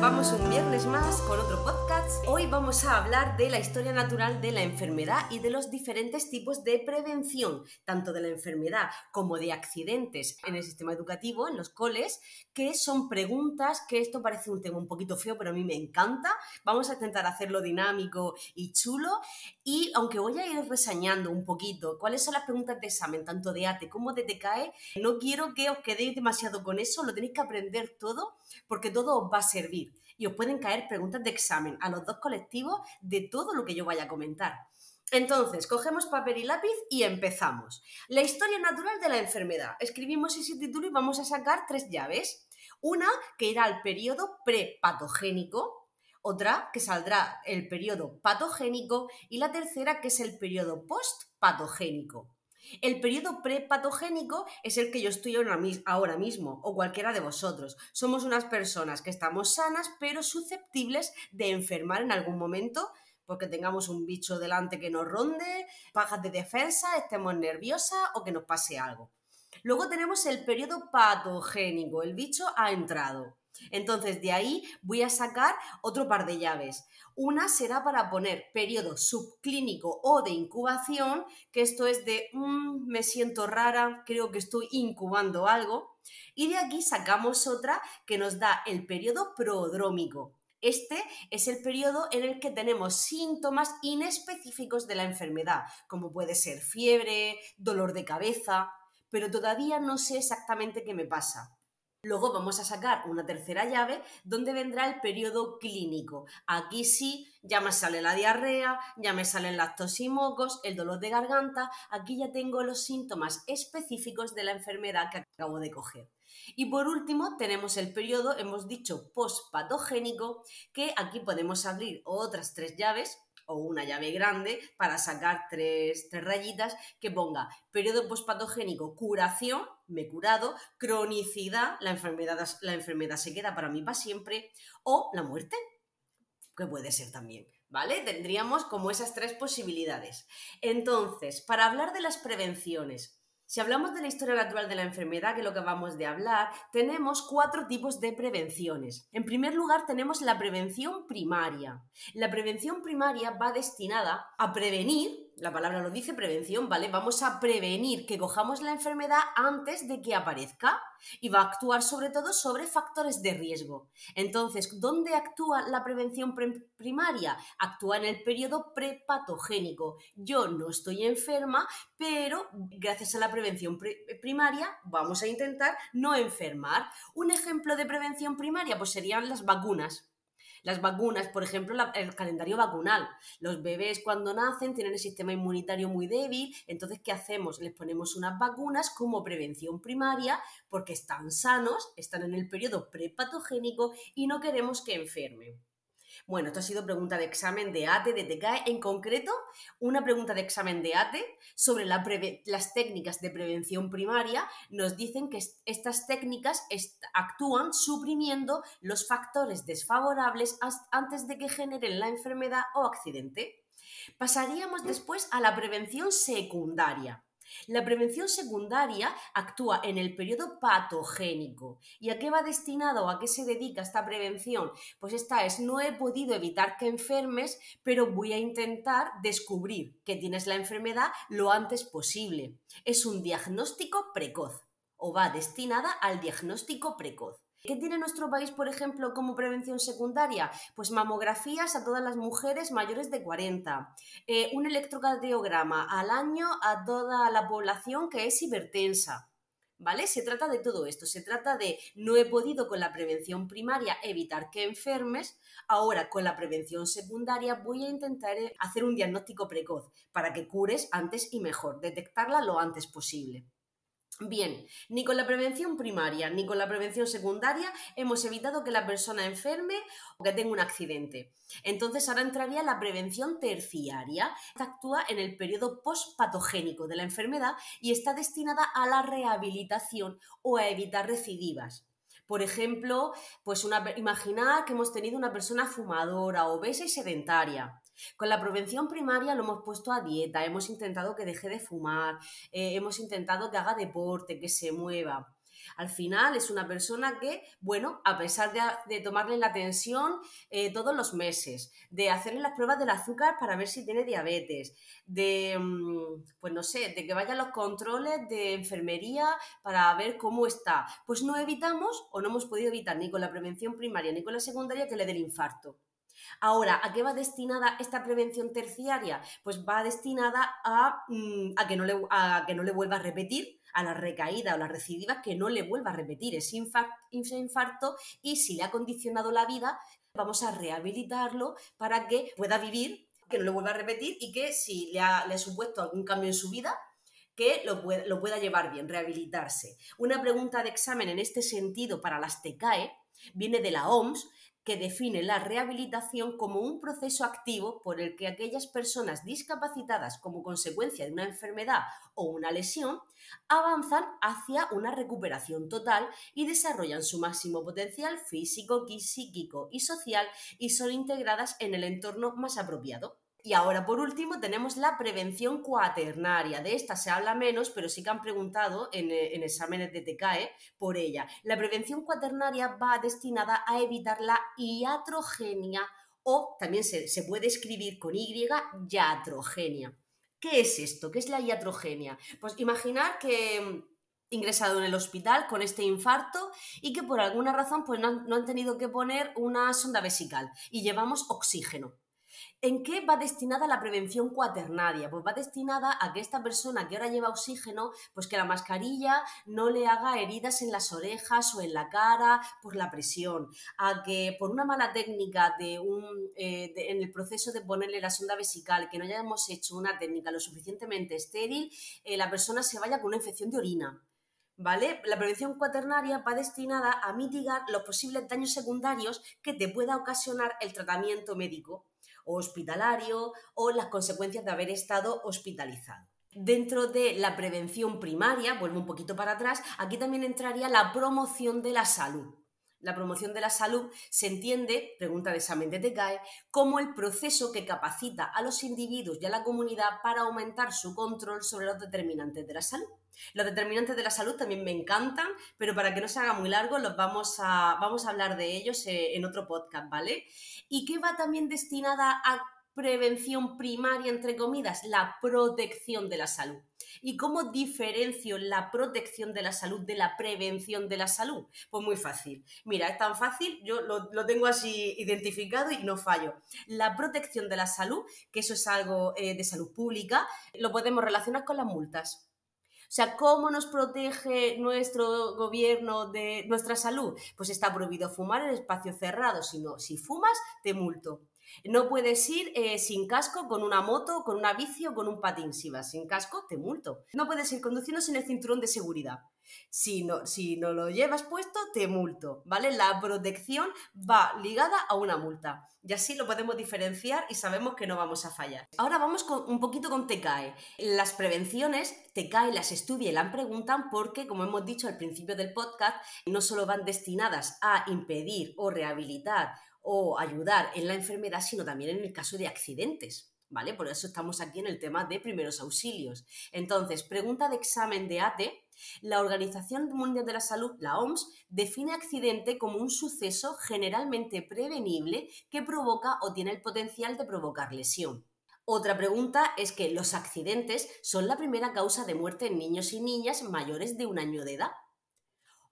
Vamos un viernes más con otro podcast. Hoy vamos a hablar de la historia natural de la enfermedad y de los diferentes tipos de prevención, tanto de la enfermedad como de accidentes en el sistema educativo, en los coles, que son preguntas, que esto parece un tema un poquito feo, pero a mí me encanta. Vamos a intentar hacerlo dinámico y chulo. Y aunque voy a ir resañando un poquito cuáles son las preguntas de examen, tanto de ATE como de TCAE, no quiero que os quedéis demasiado con eso, lo tenéis que aprender todo porque todo os va a servir y os pueden caer preguntas de examen a los dos colectivos de todo lo que yo vaya a comentar. Entonces, cogemos papel y lápiz y empezamos. La historia natural de la enfermedad. Escribimos ese título y vamos a sacar tres llaves. Una que irá al periodo prepatogénico, otra que saldrá el periodo patogénico y la tercera que es el periodo postpatogénico. El periodo prepatogénico es el que yo estoy ahora mismo, o cualquiera de vosotros. Somos unas personas que estamos sanas, pero susceptibles de enfermar en algún momento porque tengamos un bicho delante que nos ronde, bajas de defensa, estemos nerviosas o que nos pase algo. Luego tenemos el periodo patogénico, el bicho ha entrado. Entonces, de ahí voy a sacar otro par de llaves. Una será para poner periodo subclínico o de incubación, que esto es de mm, me siento rara, creo que estoy incubando algo. Y de aquí sacamos otra que nos da el periodo prodrómico. Este es el periodo en el que tenemos síntomas inespecíficos de la enfermedad, como puede ser fiebre, dolor de cabeza, pero todavía no sé exactamente qué me pasa. Luego vamos a sacar una tercera llave donde vendrá el periodo clínico. Aquí sí, ya me sale la diarrea, ya me salen las tos y mocos, el dolor de garganta. Aquí ya tengo los síntomas específicos de la enfermedad que acabo de coger. Y por último tenemos el periodo, hemos dicho, postpatogénico, que aquí podemos abrir otras tres llaves o una llave grande para sacar tres, rayitas que ponga periodo postpatogénico, curación, me he curado, cronicidad, la enfermedad, se queda para mí para siempre, o la muerte, que puede ser también. ¿Vale? Tendríamos como esas tres posibilidades. Entonces, para hablar de las prevenciones, si hablamos de la historia natural de la enfermedad, que es lo que vamos de hablar, tenemos cuatro tipos de prevenciones. En primer lugar, tenemos la prevención primaria. La prevención primaria va destinada a prevenir la palabra lo dice, prevención, ¿vale? Vamos a prevenir que cojamos la enfermedad antes de que aparezca y va a actuar sobre todo sobre factores de riesgo. Entonces, ¿dónde actúa la prevención primaria? Actúa en el periodo prepatogénico. Yo no estoy enferma, pero gracias a la prevención primaria vamos a intentar no enfermar. Un ejemplo de prevención primaria pues serían las vacunas. Las vacunas, por ejemplo, el calendario vacunal. Los bebés cuando nacen tienen el sistema inmunitario muy débil, entonces, ¿qué hacemos? Les ponemos unas vacunas como prevención primaria porque están sanos, están en el periodo prepatogénico y no queremos que enfermen. Bueno, esto ha sido pregunta de examen de ATE, de TCAE, en concreto, una pregunta de examen de ATE sobre las técnicas de prevención primaria. Nos dicen que estas técnicas actúan suprimiendo los factores desfavorables antes de que generen la enfermedad o accidente. Pasaríamos después a la prevención secundaria. La prevención secundaria actúa en el periodo patogénico. ¿Y a qué va destinado o a qué se dedica esta prevención? Pues esta es, no he podido evitar que enfermes, pero voy a intentar descubrir que tienes la enfermedad lo antes posible. Es un diagnóstico precoz o va destinada al diagnóstico precoz. ¿Qué tiene nuestro país, por ejemplo, como prevención secundaria? Pues mamografías a todas las mujeres mayores de 40, eh, un electrocardiograma al año a toda la población que es hipertensa. ¿Vale? Se trata de todo esto, se trata de no he podido con la prevención primaria evitar que enfermes, ahora con la prevención secundaria voy a intentar eh, hacer un diagnóstico precoz para que cures antes y mejor, detectarla lo antes posible. Bien, ni con la prevención primaria ni con la prevención secundaria hemos evitado que la persona enferme o que tenga un accidente. Entonces ahora entraría la prevención terciaria. Esta actúa en el periodo postpatogénico de la enfermedad y está destinada a la rehabilitación o a evitar recidivas. Por ejemplo, pues una, imaginar que hemos tenido una persona fumadora, obesa y sedentaria. Con la prevención primaria lo hemos puesto a dieta, hemos intentado que deje de fumar, eh, hemos intentado que haga deporte, que se mueva. Al final es una persona que, bueno, a pesar de, tomarle la tensión eh, todos los meses, de hacerle las pruebas del azúcar para ver si tiene diabetes, de, mm, pues no sé, de que vayan los controles de enfermería para ver cómo está, pues no evitamos o no hemos podido evitar ni con la prevención primaria ni con la secundaria que le dé el infarto. Ahora, ¿a qué va destinada esta prevención terciaria? Pues va destinada a, mm, que, no le, a que no le vuelva a repetir a la recaída o la recidiva que no le vuelva a repetir ese infarto, y si le ha condicionado la vida, vamos a rehabilitarlo para que pueda vivir, que no le vuelva a repetir y que si le ha, supuesto algún cambio en su vida, que lo, lo pueda llevar bien, rehabilitarse. Una pregunta de examen en este sentido para las TECAE viene de la OMS, que define la rehabilitación como un proceso activo por el que aquellas personas discapacitadas como consecuencia de una enfermedad o una lesión avanzan hacia una recuperación total y desarrollan su máximo potencial físico, psíquico y social y son integradas en el entorno más apropiado. Y ahora, por último, tenemos la prevención cuaternaria. De esta se habla menos, pero sí que han preguntado en, eh, exámenes de TCAE por ella. La prevención cuaternaria va destinada a evitar la iatrogenia o también se, puede escribir con Y, iatrogenia. ¿Qué es esto? ¿Qué es la iatrogenia? Pues imaginar que mm, ingresado en el hospital con este infarto y que por alguna razón pues no han tenido que poner una sonda vesical y llevamos oxígeno. ¿En qué va destinada la prevención cuaternaria? Pues va destinada a que esta persona que ahora lleva oxígeno, pues que la mascarilla no le haga heridas en las orejas o en la cara por la presión, a que por una mala técnica de un, eh, en el proceso de ponerle la sonda vesical, que no hayamos hecho una técnica lo suficientemente estéril, eh, la persona se vaya con una infección de orina. ¿Vale? La prevención cuaternaria va destinada a mitigar los posibles daños secundarios que te pueda ocasionar el tratamiento médico hospitalario o las consecuencias de haber estado hospitalizado. Dentro de la prevención primaria, vuelvo un poquito para atrás, aquí también entraría la promoción de la salud. La promoción de la salud se entiende, pregunta de examen de TECAE, como el proceso que capacita a los individuos y a la comunidad para aumentar su control sobre los determinantes de la salud. Los determinantes de la salud también me encantan, pero para que no se haga muy largo, los vamos a, vamos a hablar de ellos eh, en otro podcast, ¿vale? ¿Y qué va también destinada a prevención primaria, entre comidas? La protección de la salud. ¿Y cómo diferencio la protección de la salud de la prevención de la salud? Pues muy fácil. Mira, es tan fácil, yo lo, tengo así identificado y no fallo. La protección de la salud, que eso es algo eh, de salud pública, lo podemos relacionar con las multas. O sea, ¿cómo nos protege nuestro gobierno de nuestra salud? Pues está prohibido fumar en espacios cerrados, sino si fumas, te multo. No puedes ir eh, sin casco con una moto, con una bici o con un patín. Si vas sin casco, te multo. No puedes ir conduciendo sin el cinturón de seguridad. Si no, si no lo llevas puesto, te multo, ¿vale? La protección va ligada a una multa. Y así lo podemos diferenciar y sabemos que no vamos a fallar. Ahora vamos con, un poquito con TECAE. Las prevenciones, TECAE las estudia y las preguntan porque, como hemos dicho al principio del podcast, no solo van destinadas a impedir o rehabilitar o ayudar en la enfermedad, sino también en el caso de accidentes. ¿Vale? Por eso estamos aquí en el tema de primeros auxilios. Entonces, pregunta de examen de ATE la Organización Mundial de la Salud, la OMS, define accidente como un suceso generalmente prevenible que provoca o tiene el potencial de provocar lesión. Otra pregunta es que los accidentes son la primera causa de muerte en niños y niñas mayores de un año de edad.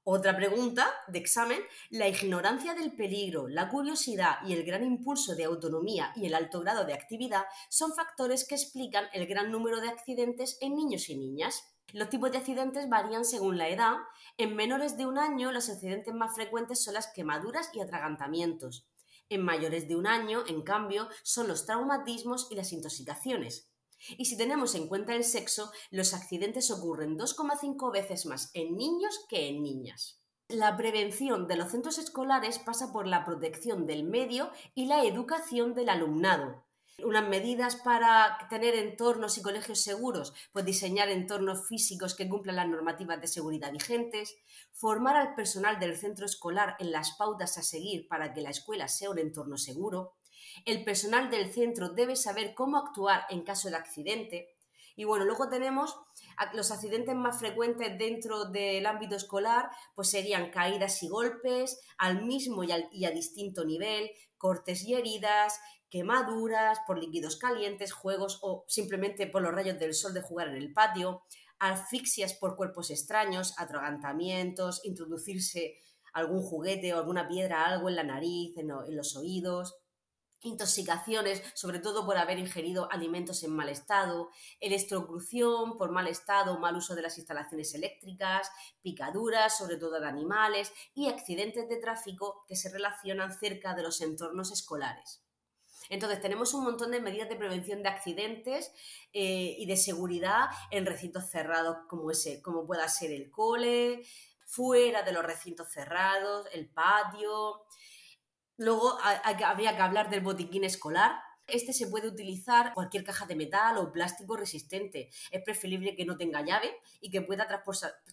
Otra pregunta de examen, la ignorancia del peligro, la curiosidad y el gran impulso de autonomía y el alto grado de actividad son factores que explican el gran número de accidentes en niños y niñas. Los tipos de accidentes varían según la edad. En menores de un año, los accidentes más frecuentes son las quemaduras y atragantamientos. En mayores de un año, en cambio, son los traumatismos y las intoxicaciones. Y si tenemos en cuenta el sexo, los accidentes ocurren 2,5 veces más en niños que en niñas. La prevención de los centros escolares pasa por la protección del medio y la educación del alumnado, unas medidas para tener entornos y colegios seguros, pues diseñar entornos físicos que cumplan las normativas de seguridad vigentes, formar al personal del centro escolar en las pautas a seguir para que la escuela sea un entorno seguro. El personal del centro debe saber cómo actuar en caso de accidente. Y bueno, luego tenemos los accidentes más frecuentes dentro del ámbito escolar, pues serían caídas y golpes al mismo y, y a distinto nivel, cortes y heridas, quemaduras por líquidos calientes, juegos o simplemente por los rayos del sol de jugar en el patio, asfixias por cuerpos extraños, atragantamientos, introducirse algún juguete o alguna piedra, algo en la nariz, en, los oídos, intoxicaciones, sobre todo por haber ingerido alimentos en mal estado, electrocrución por mal estado, mal uso de las instalaciones eléctricas, picaduras, sobre todo de animales, y accidentes de tráfico que se relacionan cerca de los entornos escolares. Entonces, tenemos un montón de medidas de prevención de accidentes eh, y de seguridad en recintos cerrados como, ese, como pueda ser el cole, fuera de los recintos cerrados, el patio. Luego habría que hablar del botiquín escolar, este se puede utilizar cualquier caja de metal o plástico resistente. Es preferible que no tenga llave y que pueda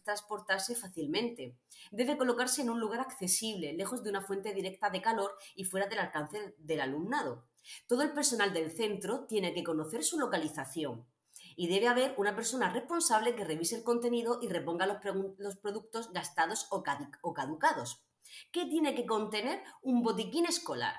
transportarse fácilmente. Debe colocarse en un lugar accesible, lejos de una fuente directa de calor y fuera del alcance del alumnado. Todo el personal del centro tiene que conocer su localización y debe haber una persona responsable que revise el contenido y reponga los, productos gastados o caducados. ¿Qué tiene que contener un botiquín escolar?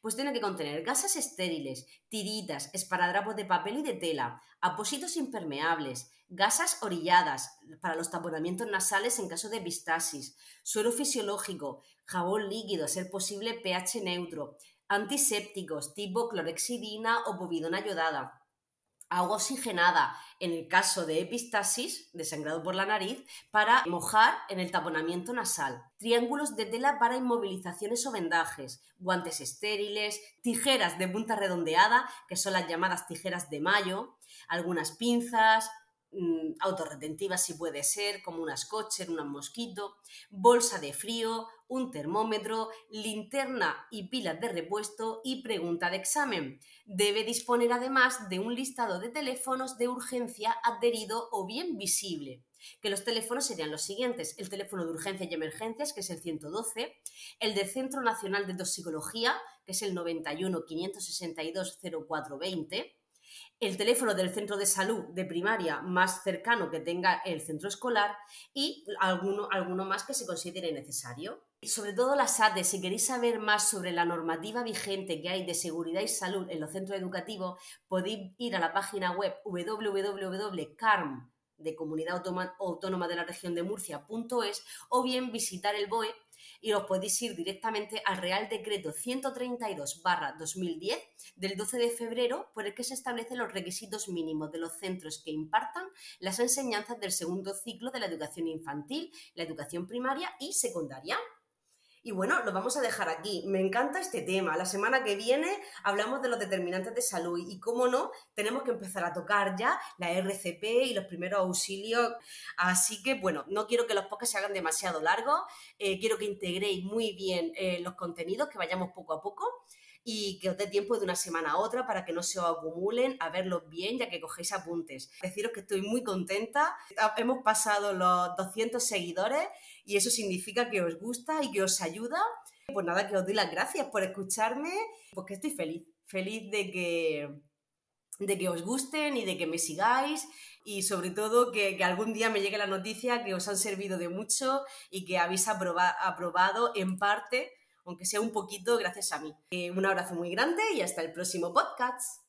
Pues tiene que contener gasas estériles, tiritas, esparadrapos de papel y de tela, apósitos impermeables, gasas orilladas para los taponamientos nasales en caso de epistasis, suero fisiológico, jabón líquido, a ser posible pH neutro, antisépticos tipo clorexidina o povidona yodada, agua oxigenada en el caso de epistasis, de sangrado por la nariz, para mojar en el taponamiento nasal, triángulos de tela para inmovilizaciones o vendajes, guantes estériles, tijeras de punta redondeada, que son las llamadas tijeras de mayo, algunas pinzas, mm, autorretentivas si puede ser, como una scotcher, un mosquito, bolsa de frío, un termómetro, linterna y pilas de repuesto y pregunta de examen. Debe disponer además de un listado de teléfonos de urgencia adherido o bien visible. Que los teléfonos serían los siguientes, el teléfono de urgencia y emergencias, que es el 112, el del Centro Nacional de Toxicología, que es el 91 562 0420, el teléfono del centro de salud de primaria más cercano que tenga el centro escolar y alguno, alguno más que se considere necesario. Sobre todo las ATES, si queréis saber más sobre la normativa vigente que hay de seguridad y salud en los centros educativos, podéis ir a la página web www.carm de Comunidad Autónoma de la Región de Murcia.es o bien visitar el BOE y os podéis ir directamente al Real Decreto 132-2010 del 12 de febrero por el que se establecen los requisitos mínimos de los centros que impartan las enseñanzas del segundo ciclo de la educación infantil, la educación primaria y secundaria. Y bueno, lo vamos a dejar aquí. Me encanta este tema. La semana que viene hablamos de los determinantes de salud y, cómo no, tenemos que empezar a tocar ya la RCP y los primeros auxilios. Así que, bueno, no quiero que los podcasts se hagan demasiado largos. Eh, quiero que integréis muy bien eh, los contenidos, que vayamos poco a poco y que os dé tiempo de una semana a otra para que no se os acumulen, a verlos bien ya que cogéis apuntes. Deciros que estoy muy contenta. Hemos pasado los 200 seguidores y eso significa que os gusta y que os ayuda. Pues nada, que os doy las gracias por escucharme, porque estoy feliz, feliz de que, de que os gusten y de que me sigáis y sobre todo que, algún día me llegue la noticia que os han servido de mucho y que habéis aprobado en parte, aunque sea un poquito, gracias a mí. Eh, un abrazo muy grande y hasta el próximo podcast.